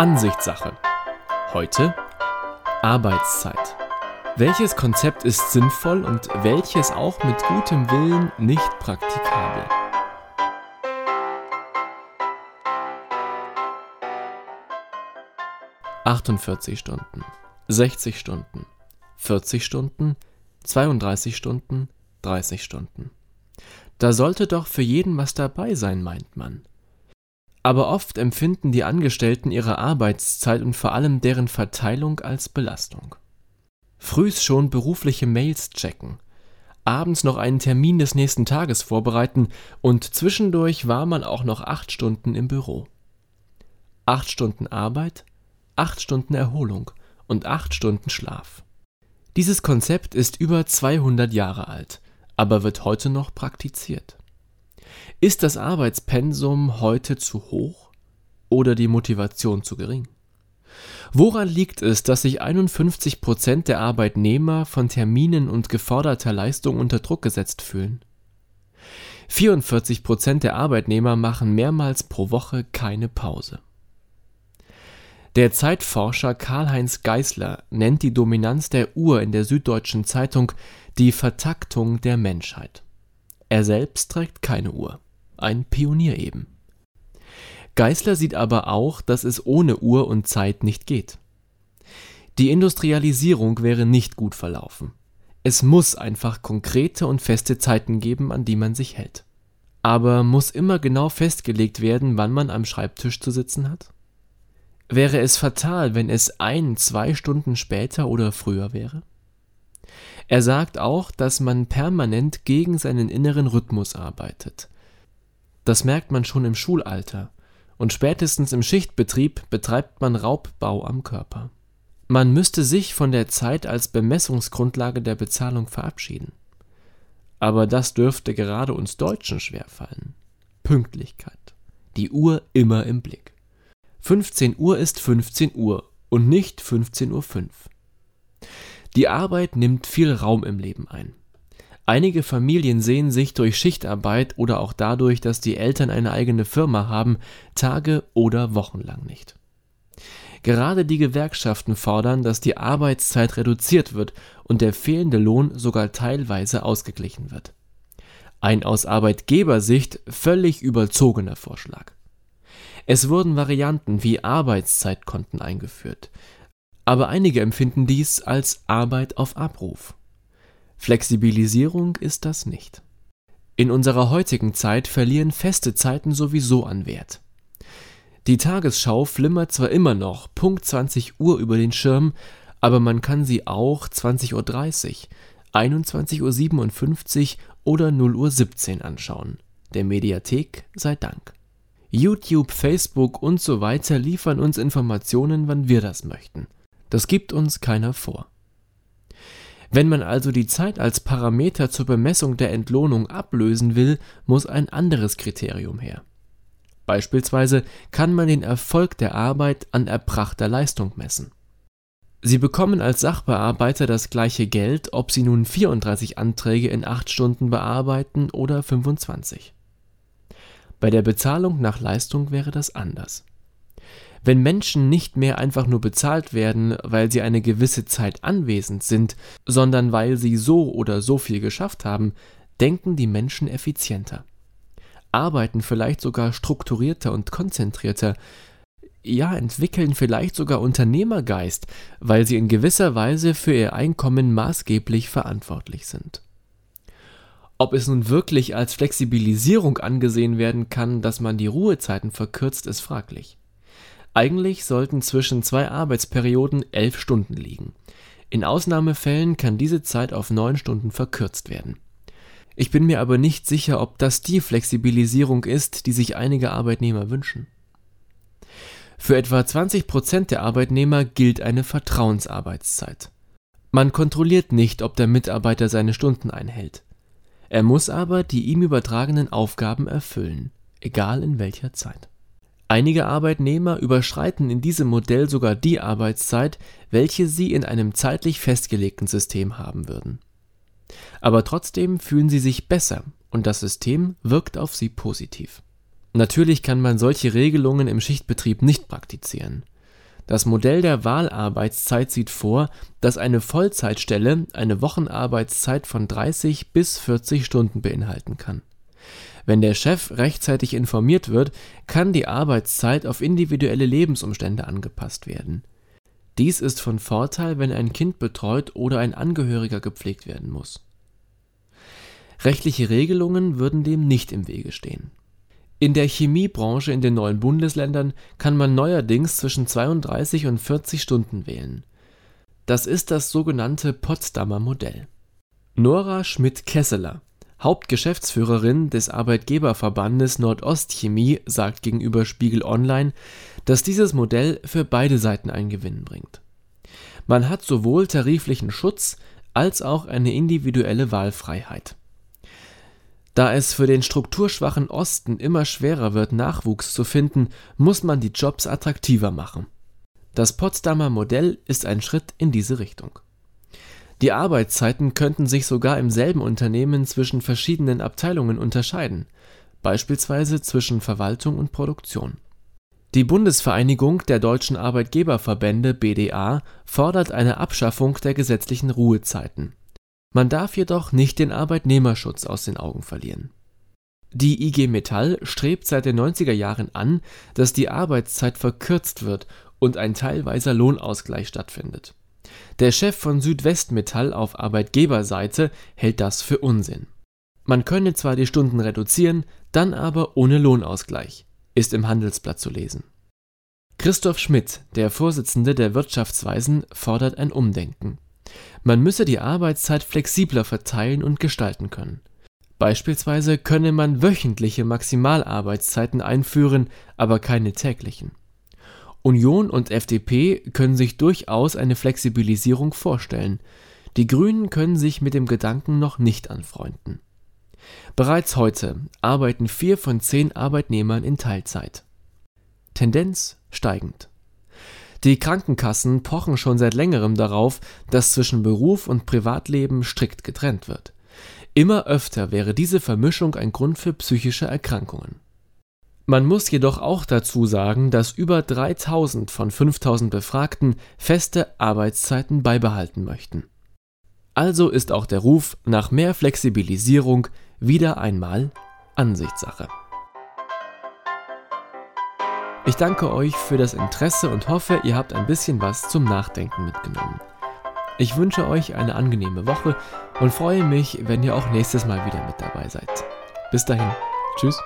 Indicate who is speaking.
Speaker 1: Ansichtssache. Heute Arbeitszeit. Welches Konzept ist sinnvoll und welches auch mit gutem Willen nicht praktikabel? Achtundvierzig Stunden, 60 Stunden, 40 Stunden, 32 Stunden, 30 Stunden. Da sollte doch für jeden was dabei sein, meint man. Aber oft empfinden die Angestellten ihre Arbeitszeit und vor allem deren Verteilung als Belastung. Frühs schon berufliche Mails checken, abends noch einen Termin des nächsten Tages vorbereiten und zwischendurch war man auch noch acht Stunden im Büro. Acht Stunden Arbeit, acht Stunden Erholung und acht Stunden Schlaf. Dieses Konzept ist über 200 Jahre alt, aber wird heute noch praktiziert. Ist das Arbeitspensum heute zu hoch oder die Motivation zu gering? Woran liegt es, dass sich 51 Prozent der Arbeitnehmer von Terminen und geforderter Leistung unter Druck gesetzt fühlen? 44 Prozent der Arbeitnehmer machen mehrmals pro Woche keine Pause. Der Zeitforscher Karl-Heinz Geißler nennt die Dominanz der Uhr in der Süddeutschen Zeitung die Vertaktung der Menschheit. Er selbst trägt keine Uhr, ein Pionier eben. Geißler sieht aber auch, dass es ohne Uhr und Zeit nicht geht. Die Industrialisierung wäre nicht gut verlaufen. Es muss einfach konkrete und feste Zeiten geben, an die man sich hält. Aber muss immer genau festgelegt werden, wann man am Schreibtisch zu sitzen hat? Wäre es fatal, wenn es ein, zwei Stunden später oder früher wäre? Er sagt auch, dass man permanent gegen seinen inneren Rhythmus arbeitet. Das merkt man schon im Schulalter und spätestens im Schichtbetrieb betreibt man Raubbau am Körper. Man müsste sich von der Zeit als Bemessungsgrundlage der Bezahlung verabschieden. Aber das dürfte gerade uns Deutschen schwerfallen. Pünktlichkeit. Die Uhr immer im Blick. 15 Uhr ist 15 Uhr und nicht 15.05 Uhr. Die Arbeit nimmt viel Raum im Leben ein. Einige Familien sehen sich durch Schichtarbeit oder auch dadurch, dass die Eltern eine eigene Firma haben, Tage oder Wochen lang nicht. Gerade die Gewerkschaften fordern, dass die Arbeitszeit reduziert wird und der fehlende Lohn sogar teilweise ausgeglichen wird. Ein aus Arbeitgebersicht völlig überzogener Vorschlag. Es wurden Varianten wie Arbeitszeitkonten eingeführt, aber einige empfinden dies als Arbeit auf Abruf. Flexibilisierung ist das nicht. In unserer heutigen Zeit verlieren feste Zeiten sowieso an Wert. Die Tagesschau flimmert zwar immer noch Punkt 20 Uhr über den Schirm, aber man kann sie auch 20.30 Uhr, 21.57 Uhr oder 0.17 Uhr anschauen. Der Mediathek sei Dank. YouTube, Facebook und so weiter liefern uns Informationen, wann wir das möchten. Das gibt uns keiner vor. Wenn man also die Zeit als Parameter zur Bemessung der Entlohnung ablösen will, muss ein anderes Kriterium her. Beispielsweise kann man den Erfolg der Arbeit an erbrachter Leistung messen. Sie bekommen als Sachbearbeiter das gleiche Geld, ob Sie nun 34 Anträge in 8 Stunden bearbeiten oder 25. Bei der Bezahlung nach Leistung wäre das anders. Wenn Menschen nicht mehr einfach nur bezahlt werden, weil sie eine gewisse Zeit anwesend sind, sondern weil sie so oder so viel geschafft haben, denken die Menschen effizienter, arbeiten vielleicht sogar strukturierter und konzentrierter, ja, entwickeln vielleicht sogar Unternehmergeist, weil sie in gewisser Weise für ihr Einkommen maßgeblich verantwortlich sind. Ob es nun wirklich als Flexibilisierung angesehen werden kann, dass man die Ruhezeiten verkürzt, ist fraglich. Eigentlich sollten zwischen zwei Arbeitsperioden elf Stunden liegen. In Ausnahmefällen kann diese Zeit auf neun Stunden verkürzt werden. Ich bin mir aber nicht sicher, ob das die Flexibilisierung ist, die sich einige Arbeitnehmer wünschen. Für etwa 20 Prozent der Arbeitnehmer gilt eine Vertrauensarbeitszeit. Man kontrolliert nicht, ob der Mitarbeiter seine Stunden einhält. Er muss aber die ihm übertragenen Aufgaben erfüllen, egal in welcher Zeit. Einige Arbeitnehmer überschreiten in diesem Modell sogar die Arbeitszeit, welche sie in einem zeitlich festgelegten System haben würden. Aber trotzdem fühlen sie sich besser und das System wirkt auf sie positiv. Natürlich kann man solche Regelungen im Schichtbetrieb nicht praktizieren. Das Modell der Wahlarbeitszeit sieht vor, dass eine Vollzeitstelle eine Wochenarbeitszeit von 30 bis 40 Stunden beinhalten kann. Wenn der Chef rechtzeitig informiert wird, kann die Arbeitszeit auf individuelle Lebensumstände angepasst werden. Dies ist von Vorteil, wenn ein Kind betreut oder ein Angehöriger gepflegt werden muss. Rechtliche Regelungen würden dem nicht im Wege stehen in der Chemiebranche in den neuen Bundesländern kann man neuerdings zwischen 32 und 40 Stunden wählen. Das ist das sogenannte Potsdamer Modell. Nora Schmidt-Kesseler, Hauptgeschäftsführerin des Arbeitgeberverbandes Nordostchemie, sagt gegenüber Spiegel Online, dass dieses Modell für beide Seiten einen Gewinn bringt. Man hat sowohl tariflichen Schutz als auch eine individuelle Wahlfreiheit da es für den strukturschwachen Osten immer schwerer wird, Nachwuchs zu finden, muss man die Jobs attraktiver machen. Das Potsdamer Modell ist ein Schritt in diese Richtung. Die Arbeitszeiten könnten sich sogar im selben Unternehmen zwischen verschiedenen Abteilungen unterscheiden, beispielsweise zwischen Verwaltung und Produktion. Die Bundesvereinigung der deutschen Arbeitgeberverbände BDA fordert eine Abschaffung der gesetzlichen Ruhezeiten man darf jedoch nicht den Arbeitnehmerschutz aus den Augen verlieren. Die IG Metall strebt seit den 90er Jahren an, dass die Arbeitszeit verkürzt wird und ein teilweiser Lohnausgleich stattfindet. Der Chef von Südwestmetall auf Arbeitgeberseite hält das für Unsinn. Man könne zwar die Stunden reduzieren, dann aber ohne Lohnausgleich, ist im Handelsblatt zu lesen. Christoph Schmidt, der Vorsitzende der Wirtschaftsweisen, fordert ein Umdenken. Man müsse die Arbeitszeit flexibler verteilen und gestalten können. Beispielsweise könne man wöchentliche Maximalarbeitszeiten einführen, aber keine täglichen. Union und FDP können sich durchaus eine Flexibilisierung vorstellen. Die Grünen können sich mit dem Gedanken noch nicht anfreunden. Bereits heute arbeiten vier von zehn Arbeitnehmern in Teilzeit. Tendenz steigend. Die Krankenkassen pochen schon seit längerem darauf, dass zwischen Beruf und Privatleben strikt getrennt wird. Immer öfter wäre diese Vermischung ein Grund für psychische Erkrankungen. Man muss jedoch auch dazu sagen, dass über 3000 von 5000 Befragten feste Arbeitszeiten beibehalten möchten. Also ist auch der Ruf nach mehr Flexibilisierung wieder einmal Ansichtssache. Ich danke euch für das Interesse und hoffe, ihr habt ein bisschen was zum Nachdenken mitgenommen. Ich wünsche euch eine angenehme Woche und freue mich, wenn ihr auch nächstes Mal wieder mit dabei seid. Bis dahin, tschüss.